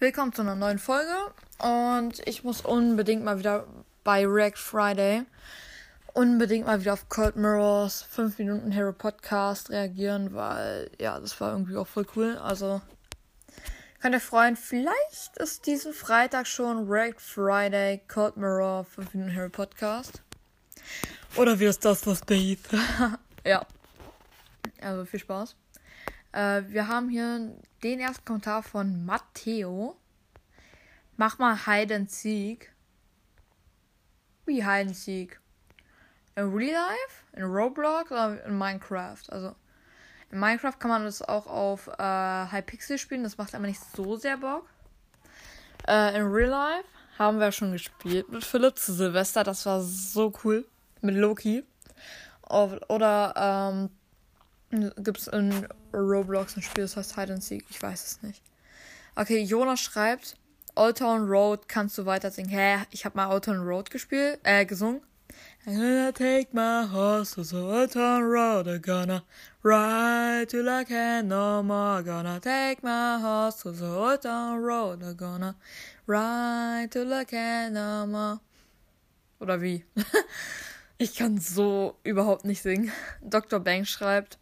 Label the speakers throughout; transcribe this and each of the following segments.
Speaker 1: Willkommen zu einer neuen Folge und ich muss unbedingt mal wieder bei React Friday unbedingt mal wieder auf Cold Mirrors 5 Minuten Hero Podcast reagieren, weil ja, das war irgendwie auch voll cool. Also könnt ihr freuen, vielleicht ist diesen Freitag schon React Friday Cold Mirror 5 Minuten Hero Podcast. Oder wie ist das, was Dave? ja. Also viel Spaß. Äh, wir haben hier den ersten Kommentar von Matteo. Mach mal Hide and Seek. Wie Hide and Seek? in Real Life, in Roblox oder in Minecraft. Also in Minecraft kann man das auch auf äh, Hypixel spielen, das macht aber nicht so sehr Bock. Äh, in Real Life haben wir schon gespielt mit Philipp zu Silvester, das war so cool. Mit Loki. Oder ähm, gibt es in Roblox ein Spiel, das heißt Hide and Seek? Ich weiß es nicht. Okay, Jonas schreibt, Old Town Road kannst du weiter singen. Hä, ich habe mal Old Town Road gespielt, äh, gesungen. I'm gonna take my horse to the old town road. I'm gonna ride till I can no more. Gonna take my horse to the old town road. I'm gonna ride till I can no more. Oder wie? ich kann so überhaupt nicht singen. Dr. Banks schreibt,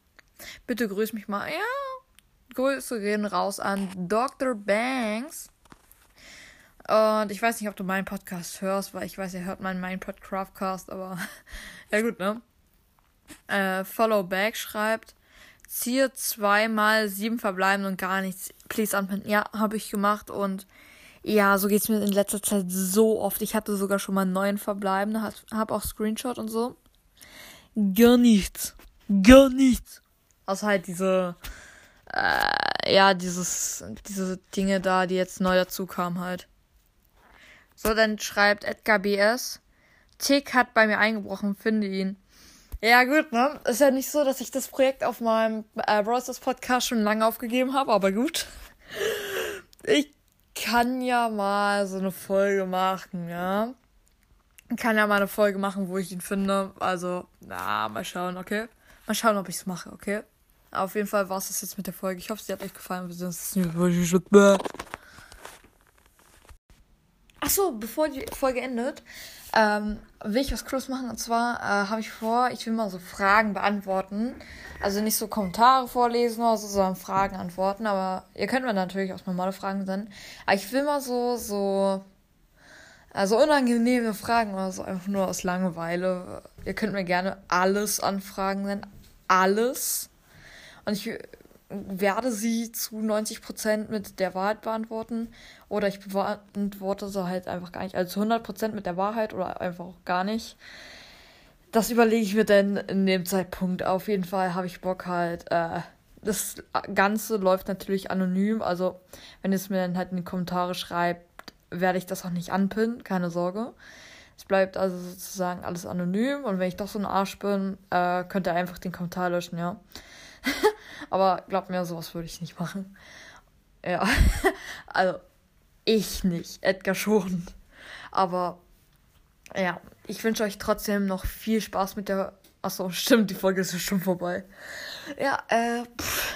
Speaker 1: bitte grüß mich mal. Ja, Grüße gehen raus an Dr. Banks. Und ich weiß nicht, ob du meinen Podcast hörst, weil ich weiß, ihr hört meinen, meinen Podcast, aber ja gut, ne? Äh, Follow Back schreibt, ziehe zweimal sieben verbleiben und gar nichts. Please anpinnen. Ja, habe ich gemacht und ja, so geht's mir in letzter Zeit so oft. Ich hatte sogar schon mal neun verbleibende, habe auch Screenshot und so. Gar nichts. Gar nichts. Außer halt diese, äh, ja, dieses, diese Dinge da, die jetzt neu dazu kamen halt. So, dann schreibt Edgar BS. Tick hat bei mir eingebrochen, finde ihn. Ja, gut, ne? Ist ja nicht so, dass ich das Projekt auf meinem äh, Browsers Podcast schon lange aufgegeben habe, aber gut. Ich kann ja mal so eine Folge machen, ja. Kann ja mal eine Folge machen, wo ich ihn finde. Also, na, mal schauen, okay? Mal schauen, ob ich es mache, okay? Auf jeden Fall war es das jetzt mit der Folge. Ich hoffe, sie hat euch gefallen. Wir sehen uns Ach so, bevor die Folge endet, ähm, will ich was Cooles machen. Und zwar äh, habe ich vor, ich will mal so Fragen beantworten. Also nicht so Kommentare vorlesen oder so, sondern Fragen antworten. Aber ihr könnt mir natürlich auch normale Fragen senden. Aber ich will mal so, so, also unangenehme Fragen oder so, einfach nur aus Langeweile. Ihr könnt mir gerne alles anfragen senden. Alles. Und ich werde sie zu 90% mit der Wahrheit beantworten. Oder ich beantworte sie halt einfach gar nicht. Also zu 100% mit der Wahrheit oder einfach auch gar nicht. Das überlege ich mir dann in dem Zeitpunkt. Auf jeden Fall habe ich Bock halt. Äh, das Ganze läuft natürlich anonym. Also, wenn ihr es mir dann halt in die Kommentare schreibt, werde ich das auch nicht anpinnen. Keine Sorge. Es bleibt also sozusagen alles anonym. Und wenn ich doch so ein Arsch bin, äh, könnt ihr einfach den Kommentar löschen, ja. Aber glaubt mir, sowas würde ich nicht machen. Ja. also, ich nicht. Edgar schon. Aber ja, ich wünsche euch trotzdem noch viel Spaß mit der. Achso, stimmt, die Folge ist ja schon vorbei. Ja, äh. Pff.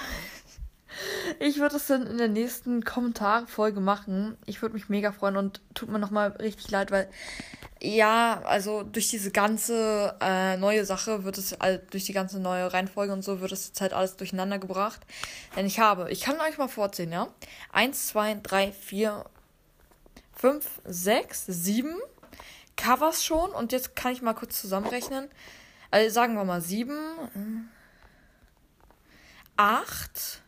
Speaker 1: Ich würde es dann in der nächsten Kommentarfolge machen. Ich würde mich mega freuen und tut mir nochmal richtig leid, weil ja, also durch diese ganze äh, neue Sache wird es, also durch die ganze neue Reihenfolge und so wird es jetzt halt alles durcheinander gebracht. Denn ich habe, ich kann euch mal vorzählen, ja. Eins, zwei, drei, vier, fünf, sechs, sieben Covers schon und jetzt kann ich mal kurz zusammenrechnen. Also sagen wir mal sieben, acht.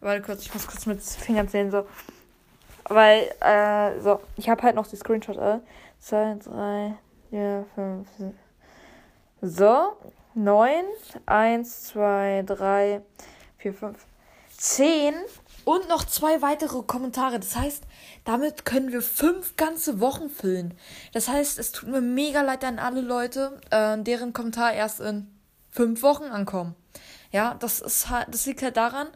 Speaker 1: Warte kurz, ich muss kurz mit Fingern zählen, so. Weil, äh, so, ich habe halt noch die Screenshot. Äh. 2, 3, 4, 5, 6. So, 9, 1, 2, 3, 4, 5, 10 und noch zwei weitere Kommentare. Das heißt, damit können wir fünf ganze Wochen füllen. Das heißt, es tut mir mega leid an alle Leute, äh, deren Kommentar erst in fünf Wochen ankommen. Ja, das ist halt, das liegt halt daran,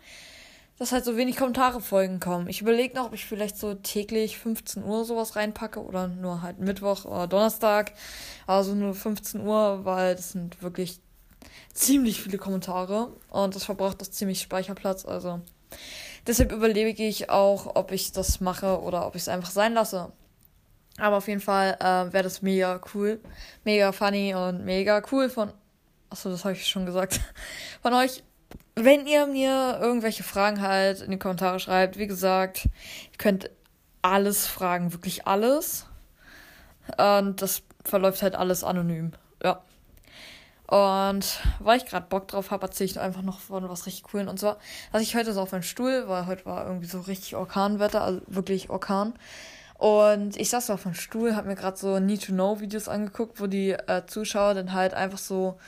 Speaker 1: dass halt so wenig Kommentare folgen kommen. Ich überlege noch, ob ich vielleicht so täglich 15 Uhr sowas reinpacke oder nur halt Mittwoch oder Donnerstag. Also nur 15 Uhr, weil das sind wirklich ziemlich viele Kommentare und das verbraucht das ziemlich Speicherplatz. Also deshalb überlege ich auch, ob ich das mache oder ob ich es einfach sein lasse. Aber auf jeden Fall äh, wäre das mega cool, mega funny und mega cool von. Achso, das habe ich schon gesagt. Von euch, wenn ihr mir irgendwelche Fragen halt in die Kommentare schreibt, wie gesagt, ihr könnt alles fragen, wirklich alles. Und das verläuft halt alles anonym. Ja. Und weil ich gerade Bock drauf habe, erzähle ich einfach noch von was richtig coolen. Und zwar, also ich heute so auf meinem Stuhl, weil heute war irgendwie so richtig Orkanwetter, also wirklich Orkan. Und ich saß auf dem Stuhl, habe mir gerade so Need-to-Know-Videos angeguckt, wo die äh, Zuschauer dann halt einfach so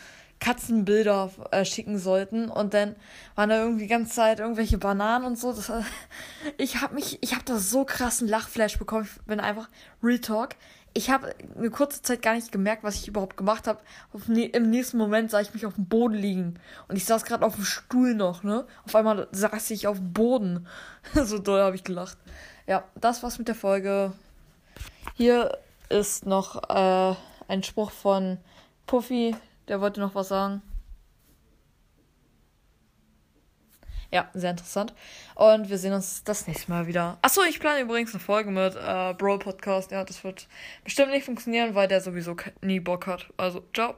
Speaker 1: Katzenbilder äh, schicken sollten. Und dann waren da irgendwie die ganze Zeit irgendwelche Bananen und so. Das, ich habe mich, ich habe da so krassen Lachflash bekommen. Ich bin einfach Real Talk. Ich habe eine kurze Zeit gar nicht gemerkt, was ich überhaupt gemacht habe. Ne Im nächsten Moment sah ich mich auf dem Boden liegen. Und ich saß gerade auf dem Stuhl noch, ne? Auf einmal saß ich auf dem Boden. so doll habe ich gelacht ja, das war's mit der Folge. Hier ist noch äh, ein Spruch von Puffy, der wollte noch was sagen. Ja, sehr interessant. Und wir sehen uns das nächste Mal wieder. Achso, ich plane übrigens eine Folge mit äh, Brawl Podcast. Ja, das wird bestimmt nicht funktionieren, weil der sowieso nie Bock hat. Also, ciao.